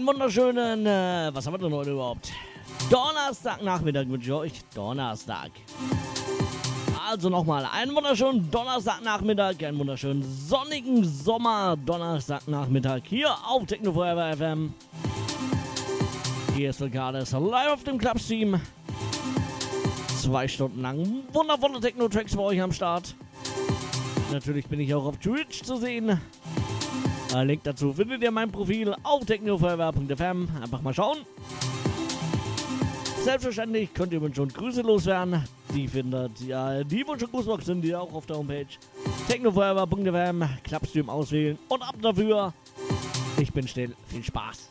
Einen wunderschönen, äh, was haben wir denn heute überhaupt? Donnerstagnachmittag wünsche ich euch. Donnerstag. Also nochmal einen wunderschönen Donnerstagnachmittag, einen wunderschönen sonnigen Sommer Donnerstagnachmittag hier auf Techno Forever FM. Hier ist Lucades live auf dem Clubstream. Zwei Stunden lang wundervolle Techno-Tracks für euch am Start. Natürlich bin ich auch auf Twitch zu sehen. Äh, Link dazu findet ihr in meinem Profil auf technoforever.fm. Einfach mal schauen. Selbstverständlich könnt ihr mir schon Grüße loswerden. Die findet ja die Wunsch- und Grußbox sind die auch auf der Homepage. technoforever.fm, Clubstream auswählen und ab dafür. Ich bin still. Viel Spaß.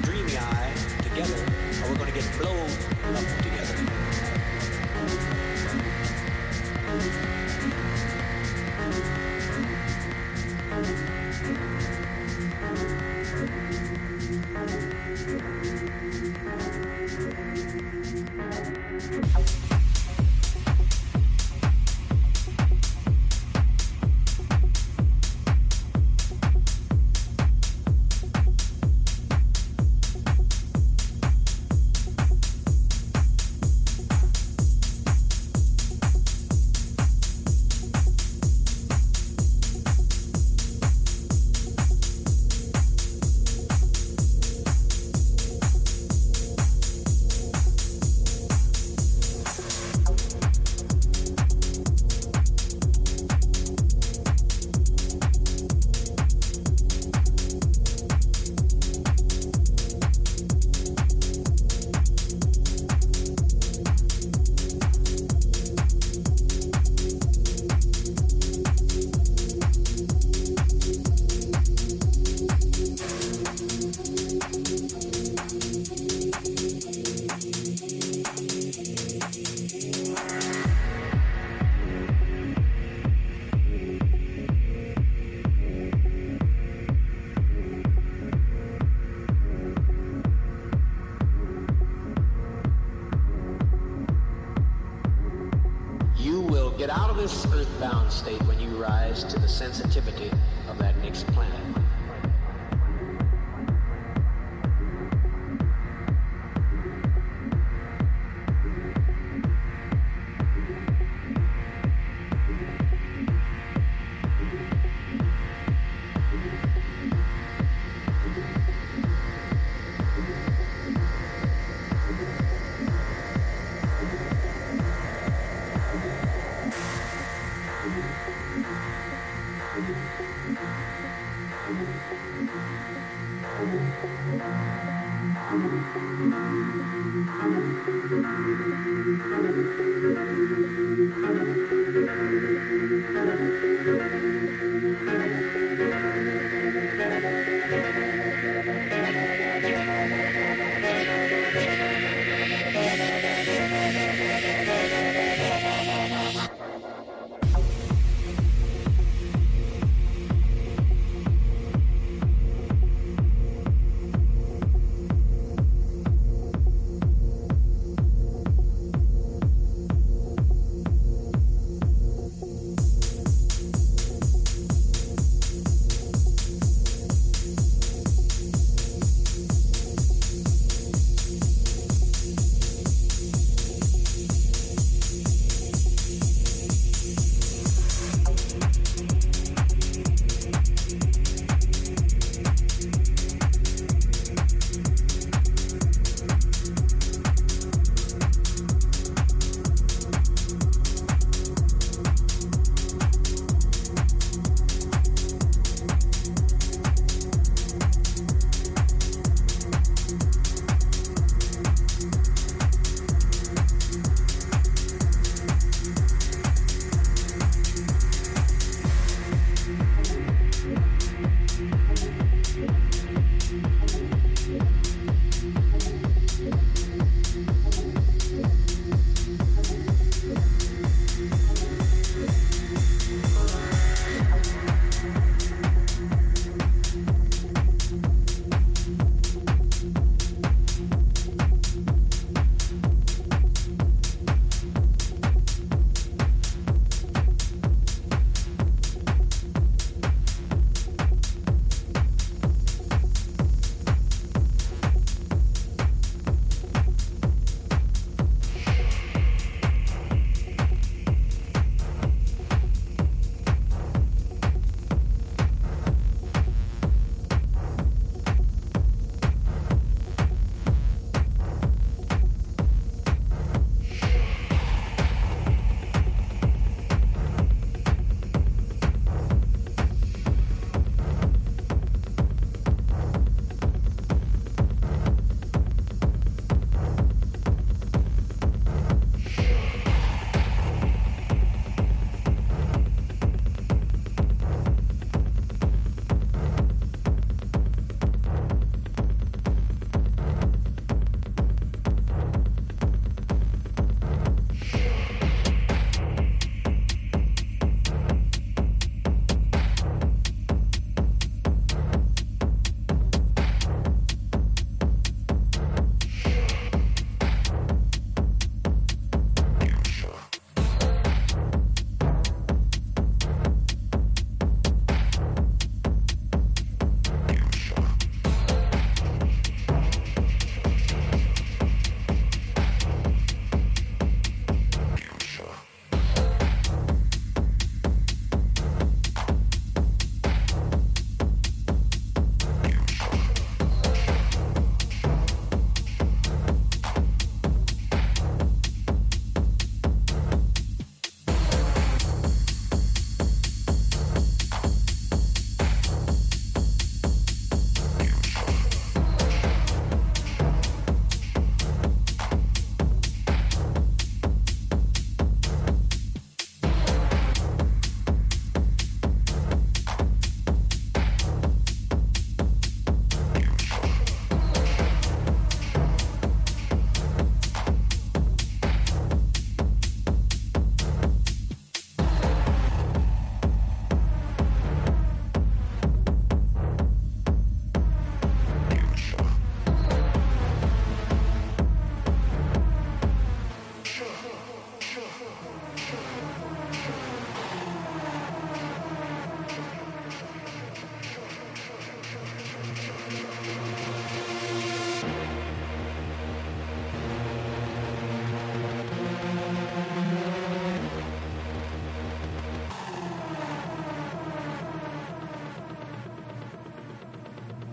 the dreamy eye together, or we're going to get blown up together.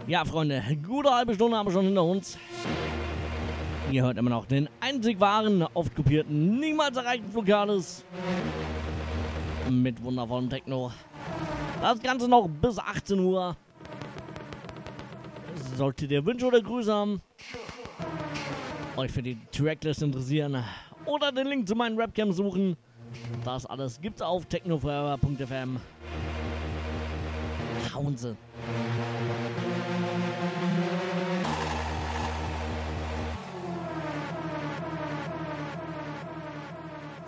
Ja, Freunde, gute halbe Stunde haben wir schon hinter uns. Ihr hört immer noch den einzig wahren, oft kopierten, niemals erreichten Flugales. Mit wundervollem Techno. Das Ganze noch bis 18 Uhr. Solltet ihr Wünsche oder Grüße haben, euch für die Tracklist interessieren oder den Link zu meinen Webcam suchen, das alles gibt's auf technoforever.fm. Hauen Sie.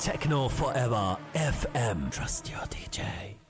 Techno Forever FM. Trust your DJ.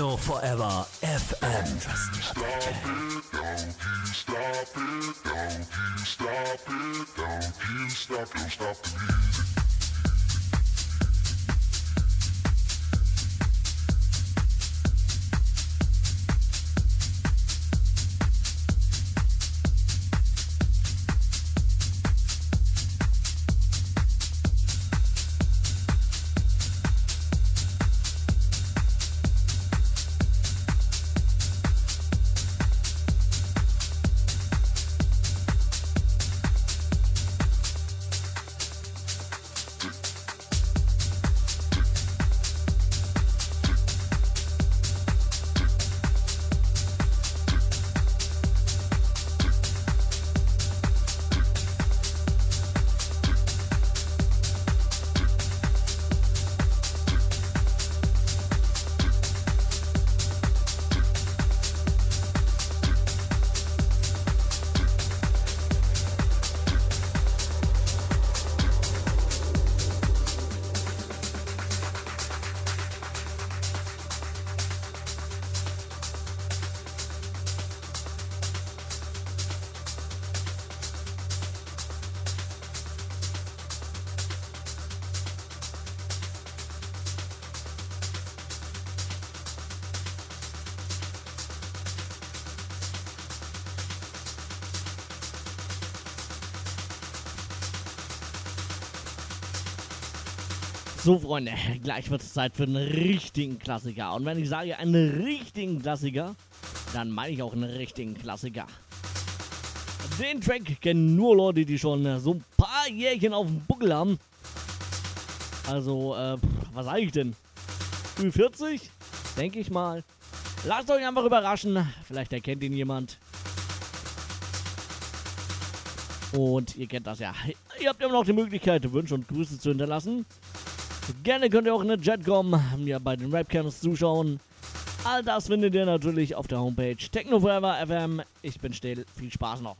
Techno Forever FM. Stop it, don't you stop it, don't you stop it, don't you stop, don't stop the music. So, Freunde, gleich wird es Zeit für einen richtigen Klassiker. Und wenn ich sage einen richtigen Klassiker, dann meine ich auch einen richtigen Klassiker. Den Track kennen nur Leute, die schon so ein paar Jährchen auf dem Buckel haben. Also, äh, was sage ich denn? Ü 40? Denke ich mal. Lasst euch einfach überraschen. Vielleicht erkennt ihn jemand. Und ihr kennt das ja. Ihr habt immer noch die Möglichkeit, Wünsche und Grüße zu hinterlassen. Gerne könnt ihr auch in den Chat kommen, mir bei den Rapcams zuschauen. All das findet ihr natürlich auf der Homepage Techno Forever FM. Ich bin still. Viel Spaß noch.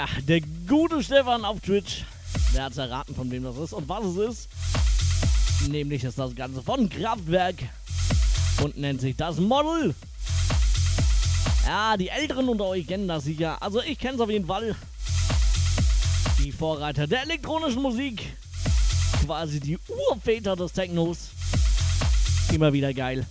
Ja, der gute Stefan auf Twitch, der hat erraten, von wem das ist und was es ist. Nämlich ist das Ganze von Kraftwerk und nennt sich das Model. Ja, die Älteren unter euch kennen das sicher. Also ich kenne es auf jeden Fall. Die Vorreiter der elektronischen Musik. Quasi die Urväter des Technos. Immer wieder geil.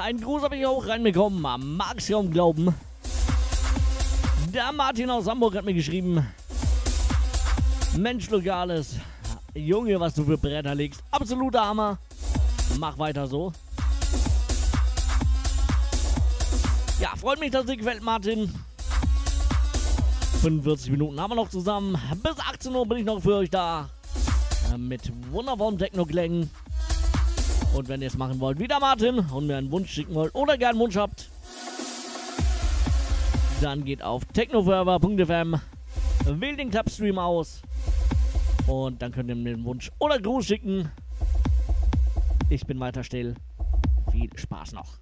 Ein Gruß habe ich auch reinbekommen. Mag's kaum glauben. Der Martin aus Hamburg hat mir geschrieben. Mensch, Lokales. Junge, was du für Bretter legst. Absoluter Hammer. Mach weiter so. Ja, freut mich, dass dir gefällt, Martin. 45 Minuten haben wir noch zusammen. Bis 18 Uhr bin ich noch für euch da. Mit wundervollen Techno-Klängen. Und wenn ihr es machen wollt, wieder Martin und mir einen Wunsch schicken wollt oder gern einen Wunsch habt, dann geht auf technoforever.fm, wählt den Clubstream aus und dann könnt ihr mir einen Wunsch oder Gruß schicken. Ich bin weiter still. Viel Spaß noch.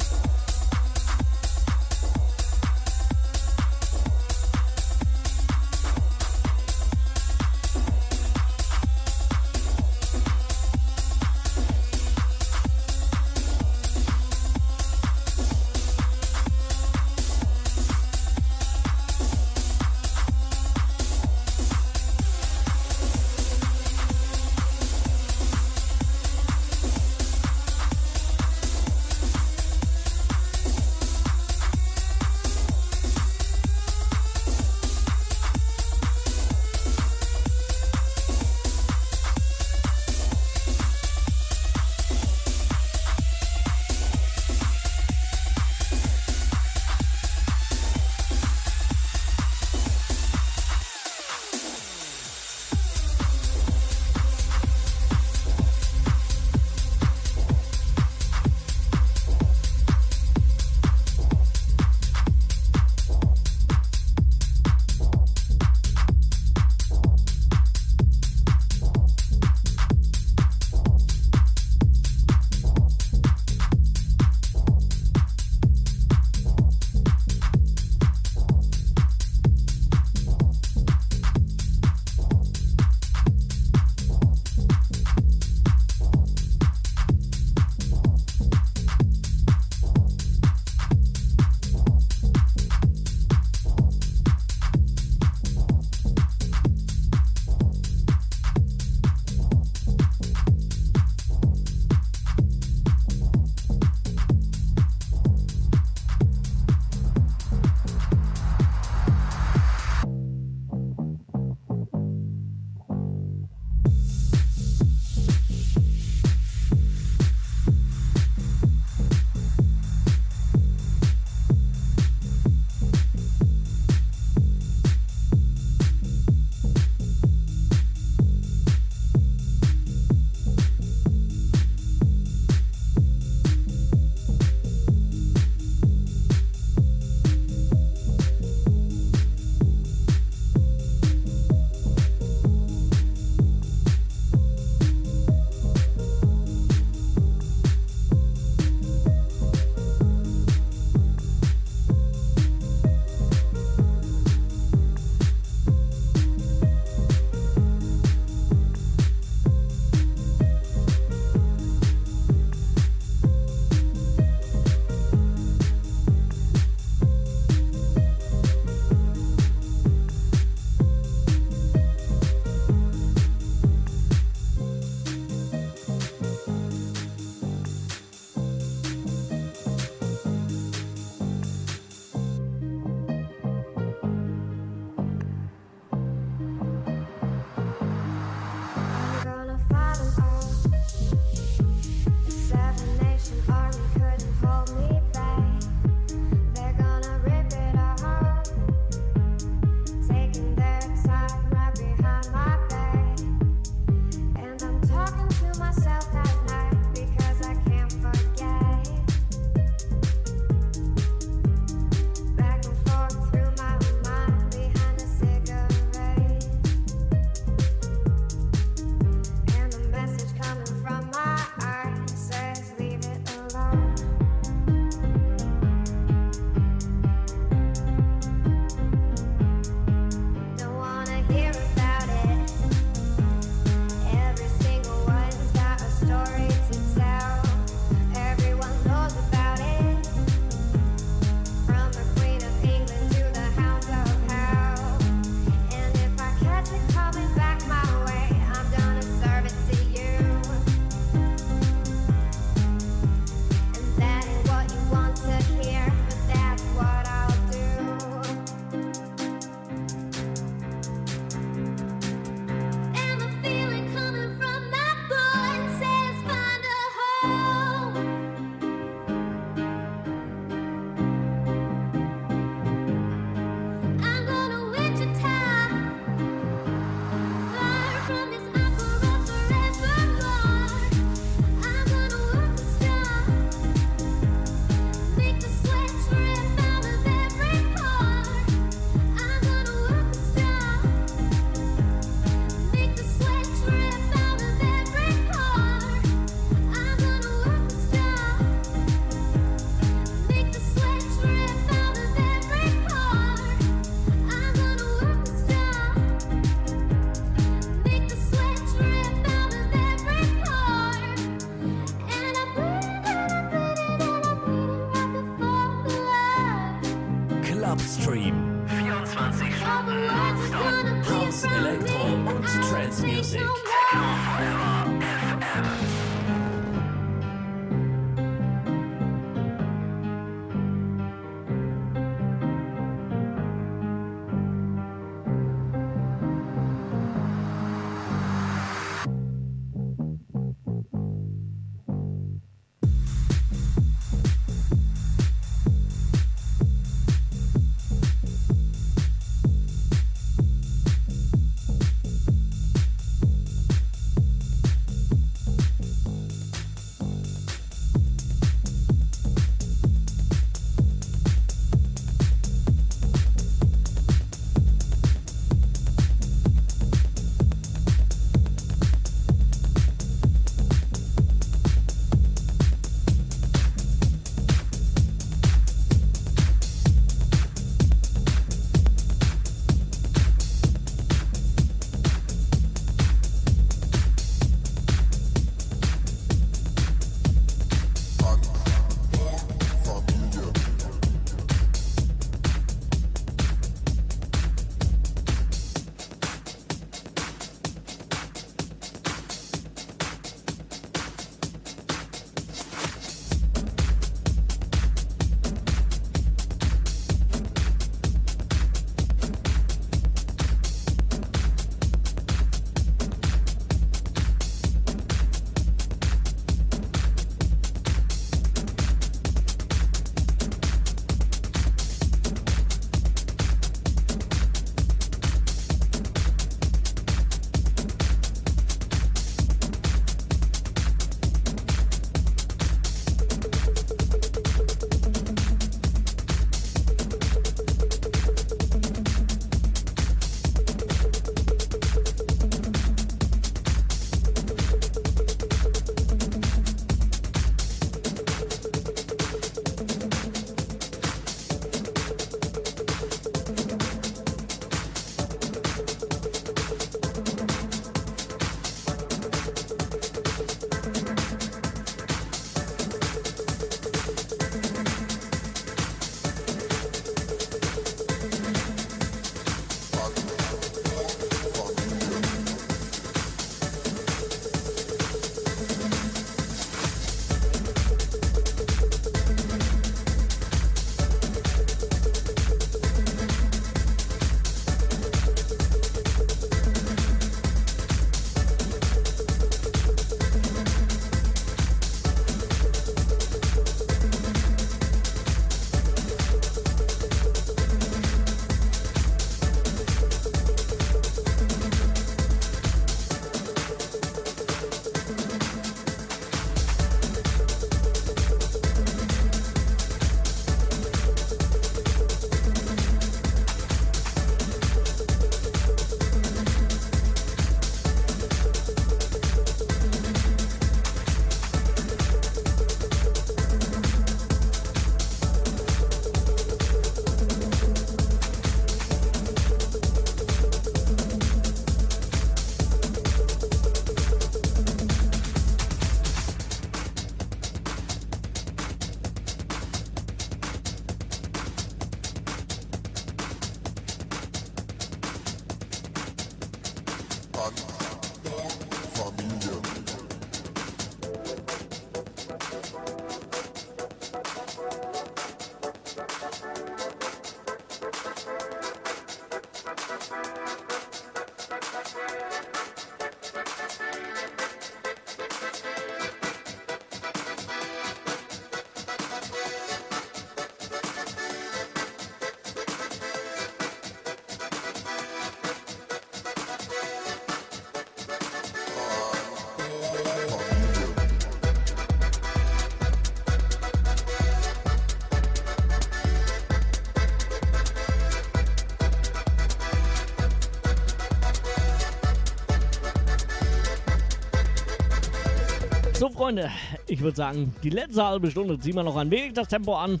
Freunde, ich würde sagen, die letzte halbe Stunde ziehen wir noch ein wenig das Tempo an.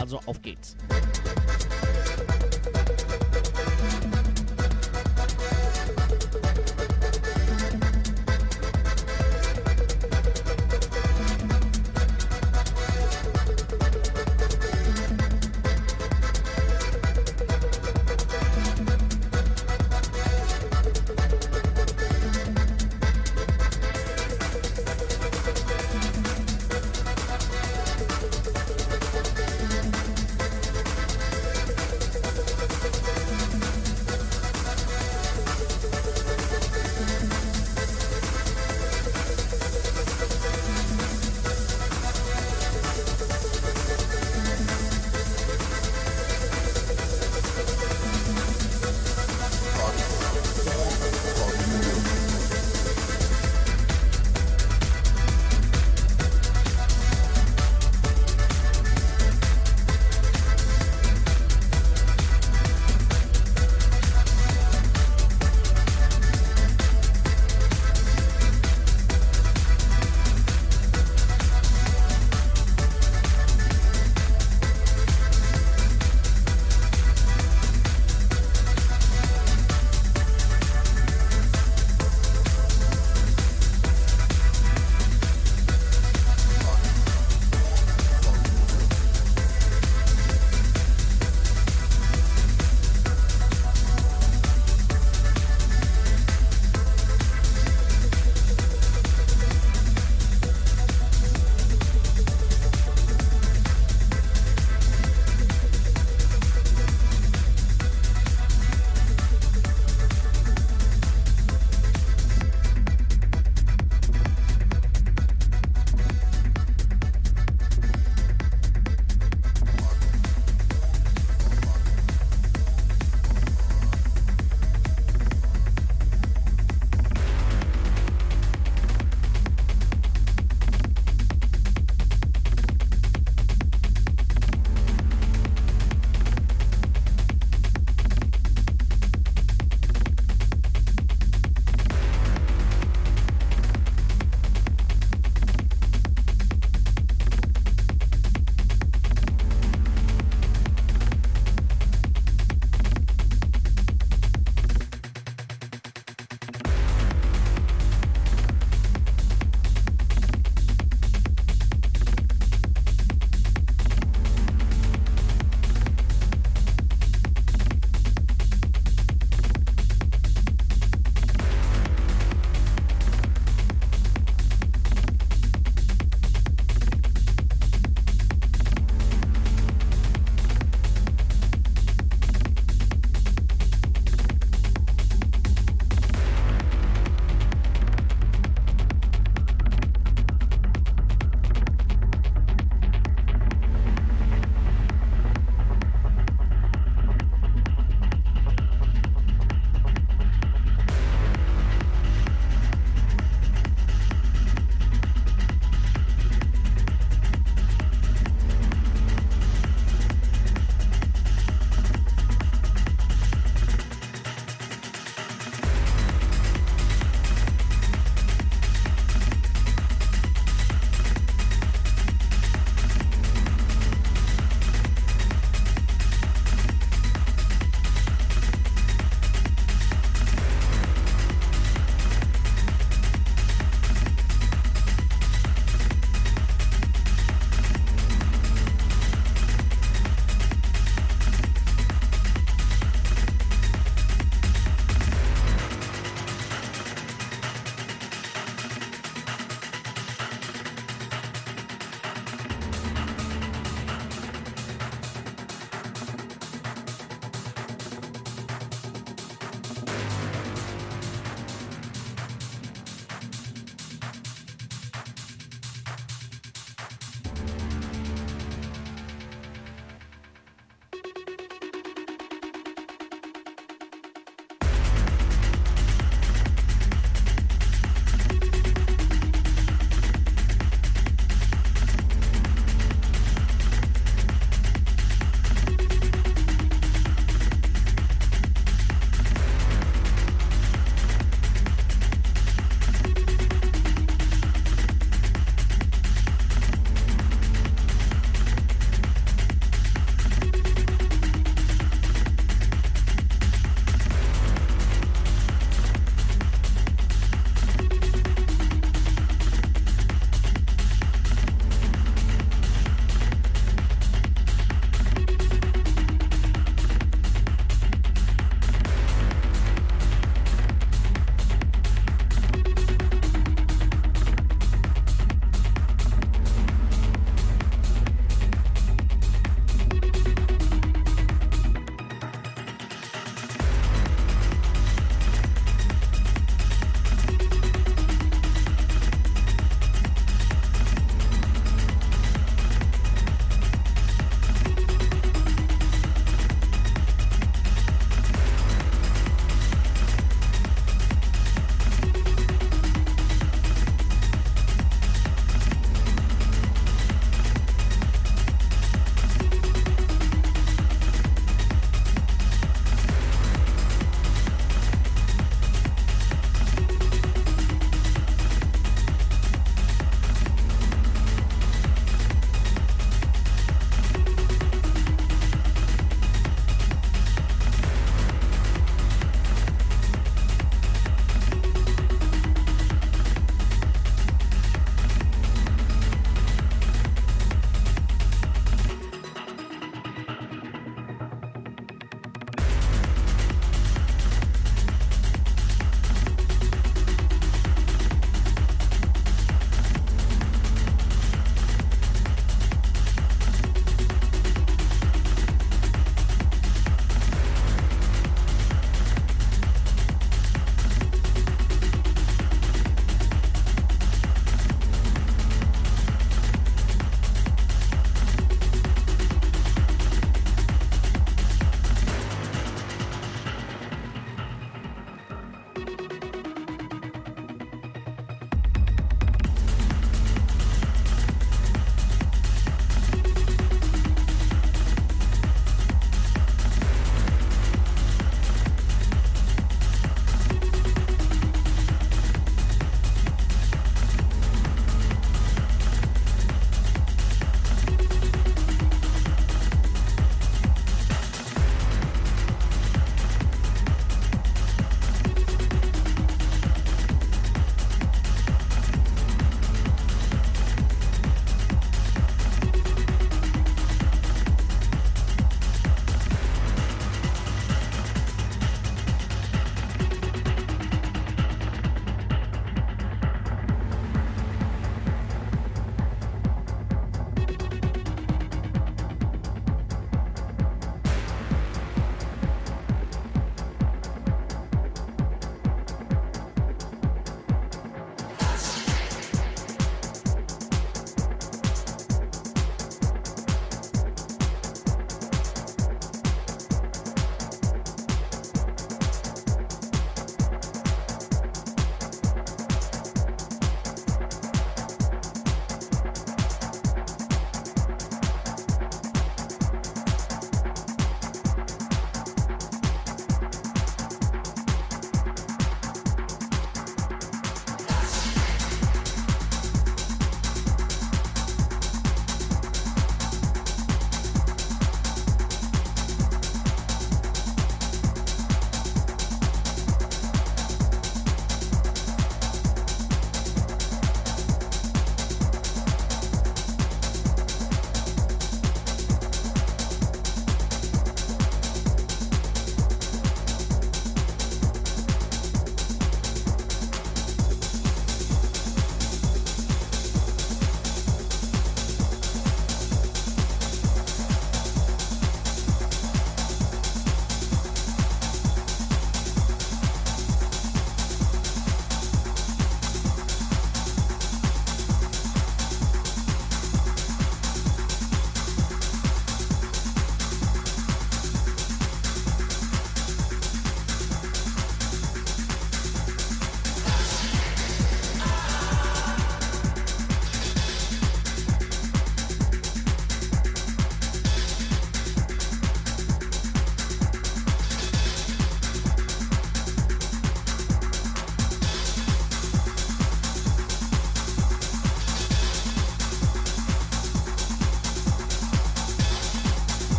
Also auf geht's.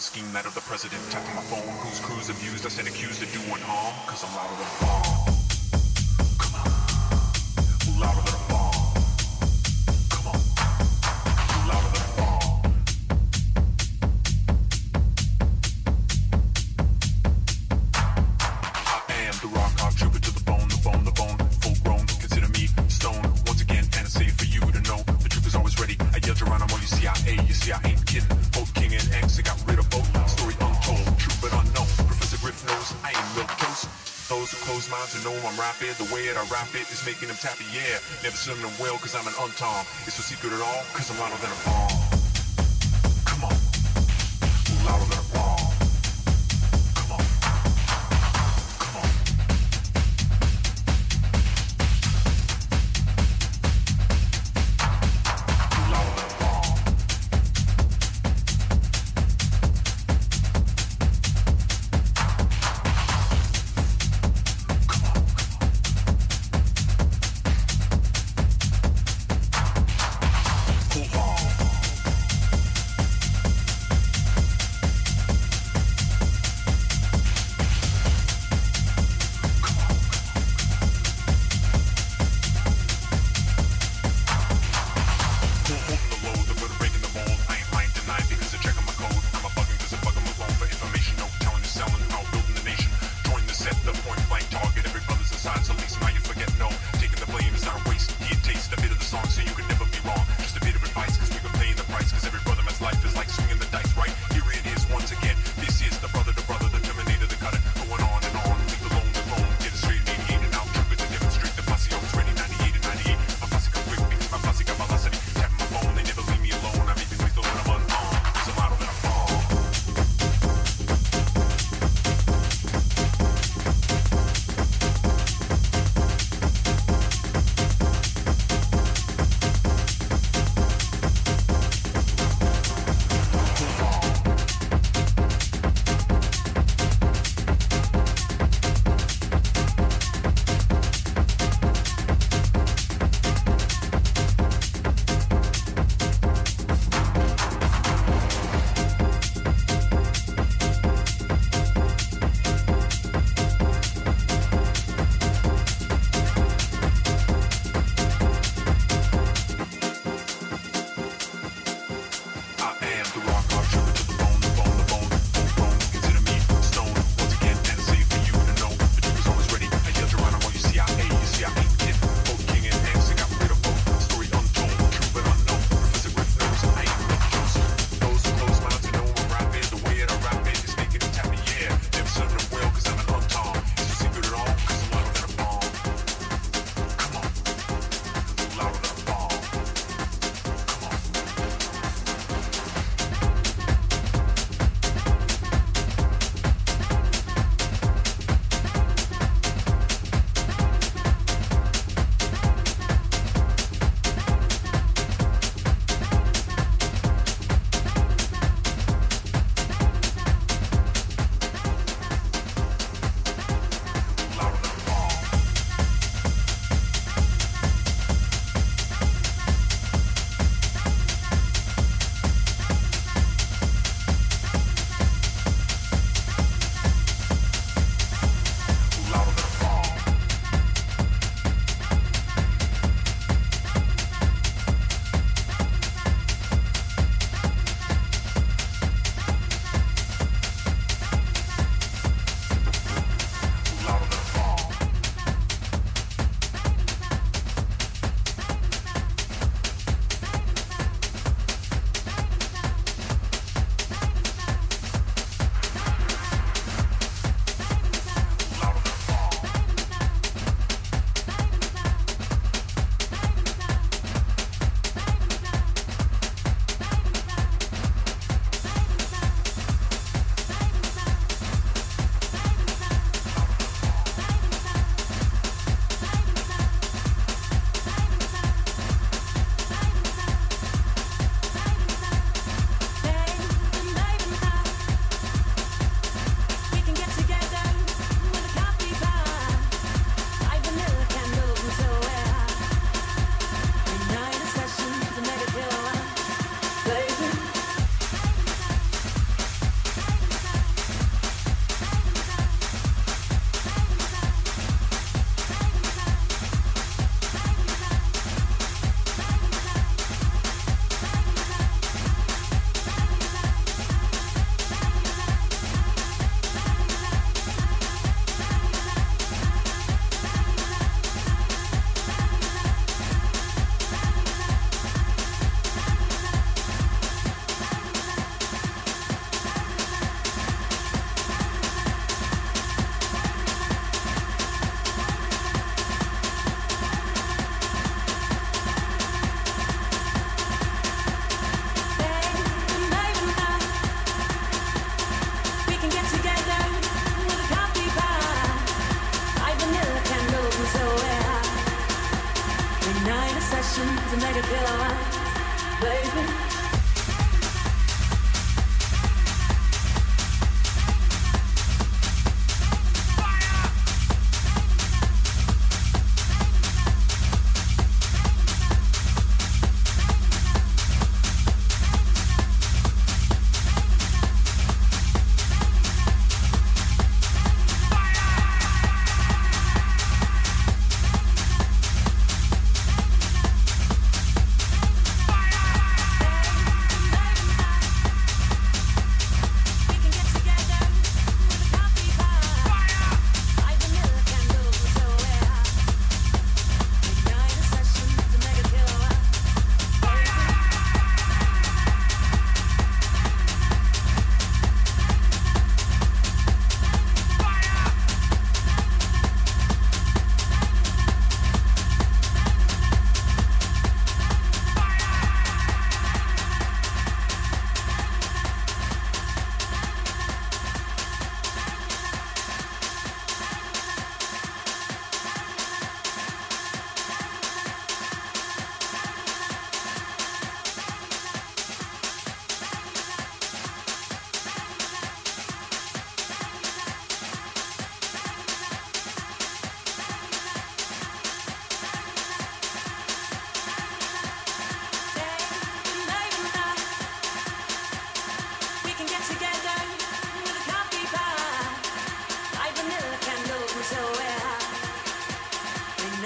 scheme that of the president. Tapping my phone, whose crews abused us and accused of doing harm. Cause I'm louder than I rap it, it's making them tappy, yeah. Never swim them well, cause I'm an untom. It's no secret at all, cause I'm louder than a bomb.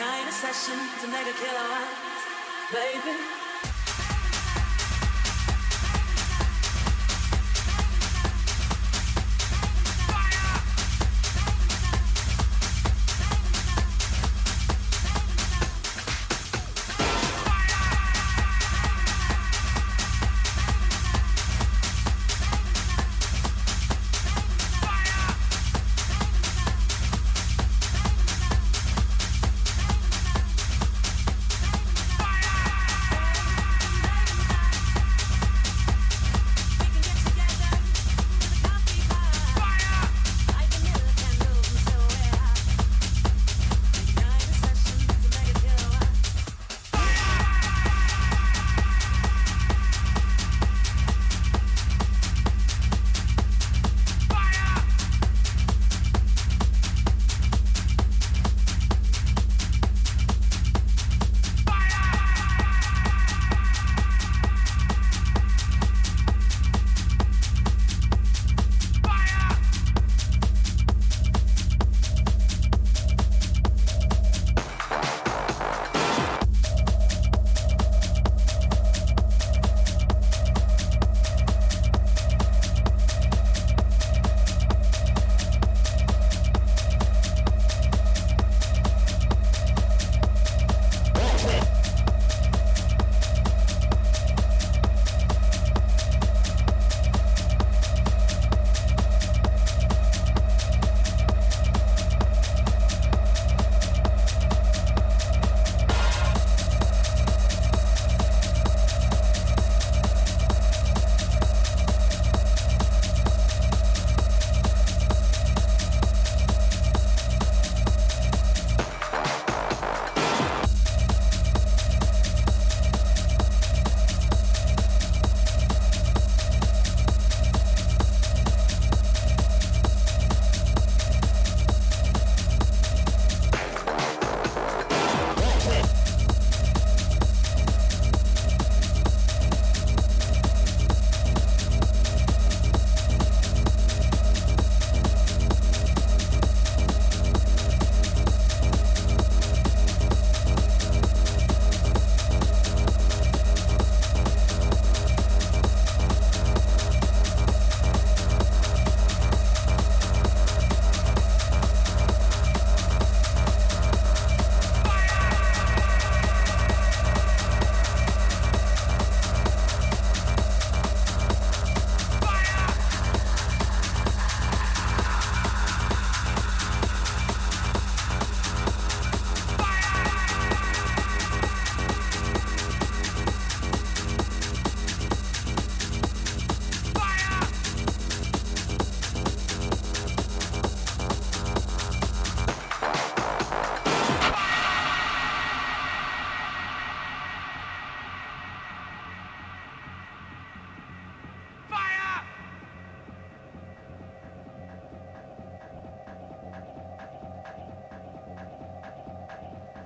night a session to make a kilowatt, baby.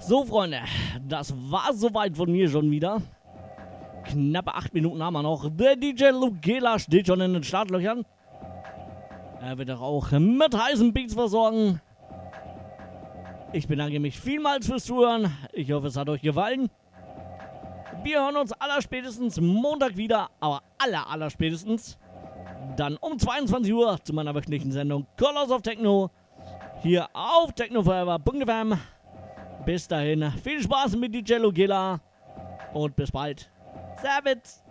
So, Freunde, das war soweit von mir schon wieder. Knappe acht Minuten haben wir noch. Der DJ Lugela steht schon in den Startlöchern. Er wird auch mit heißen Beats versorgen. Ich bedanke mich vielmals fürs Zuhören. Ich hoffe, es hat euch gefallen. Wir hören uns allerspätestens Montag wieder, aber aller, aller spätestens dann um 22 Uhr zu meiner wöchentlichen Sendung Colors of Techno hier auf technoforever.fm. Bis dahin, viel Spaß mit DJ Lugela und bis bald. Servus!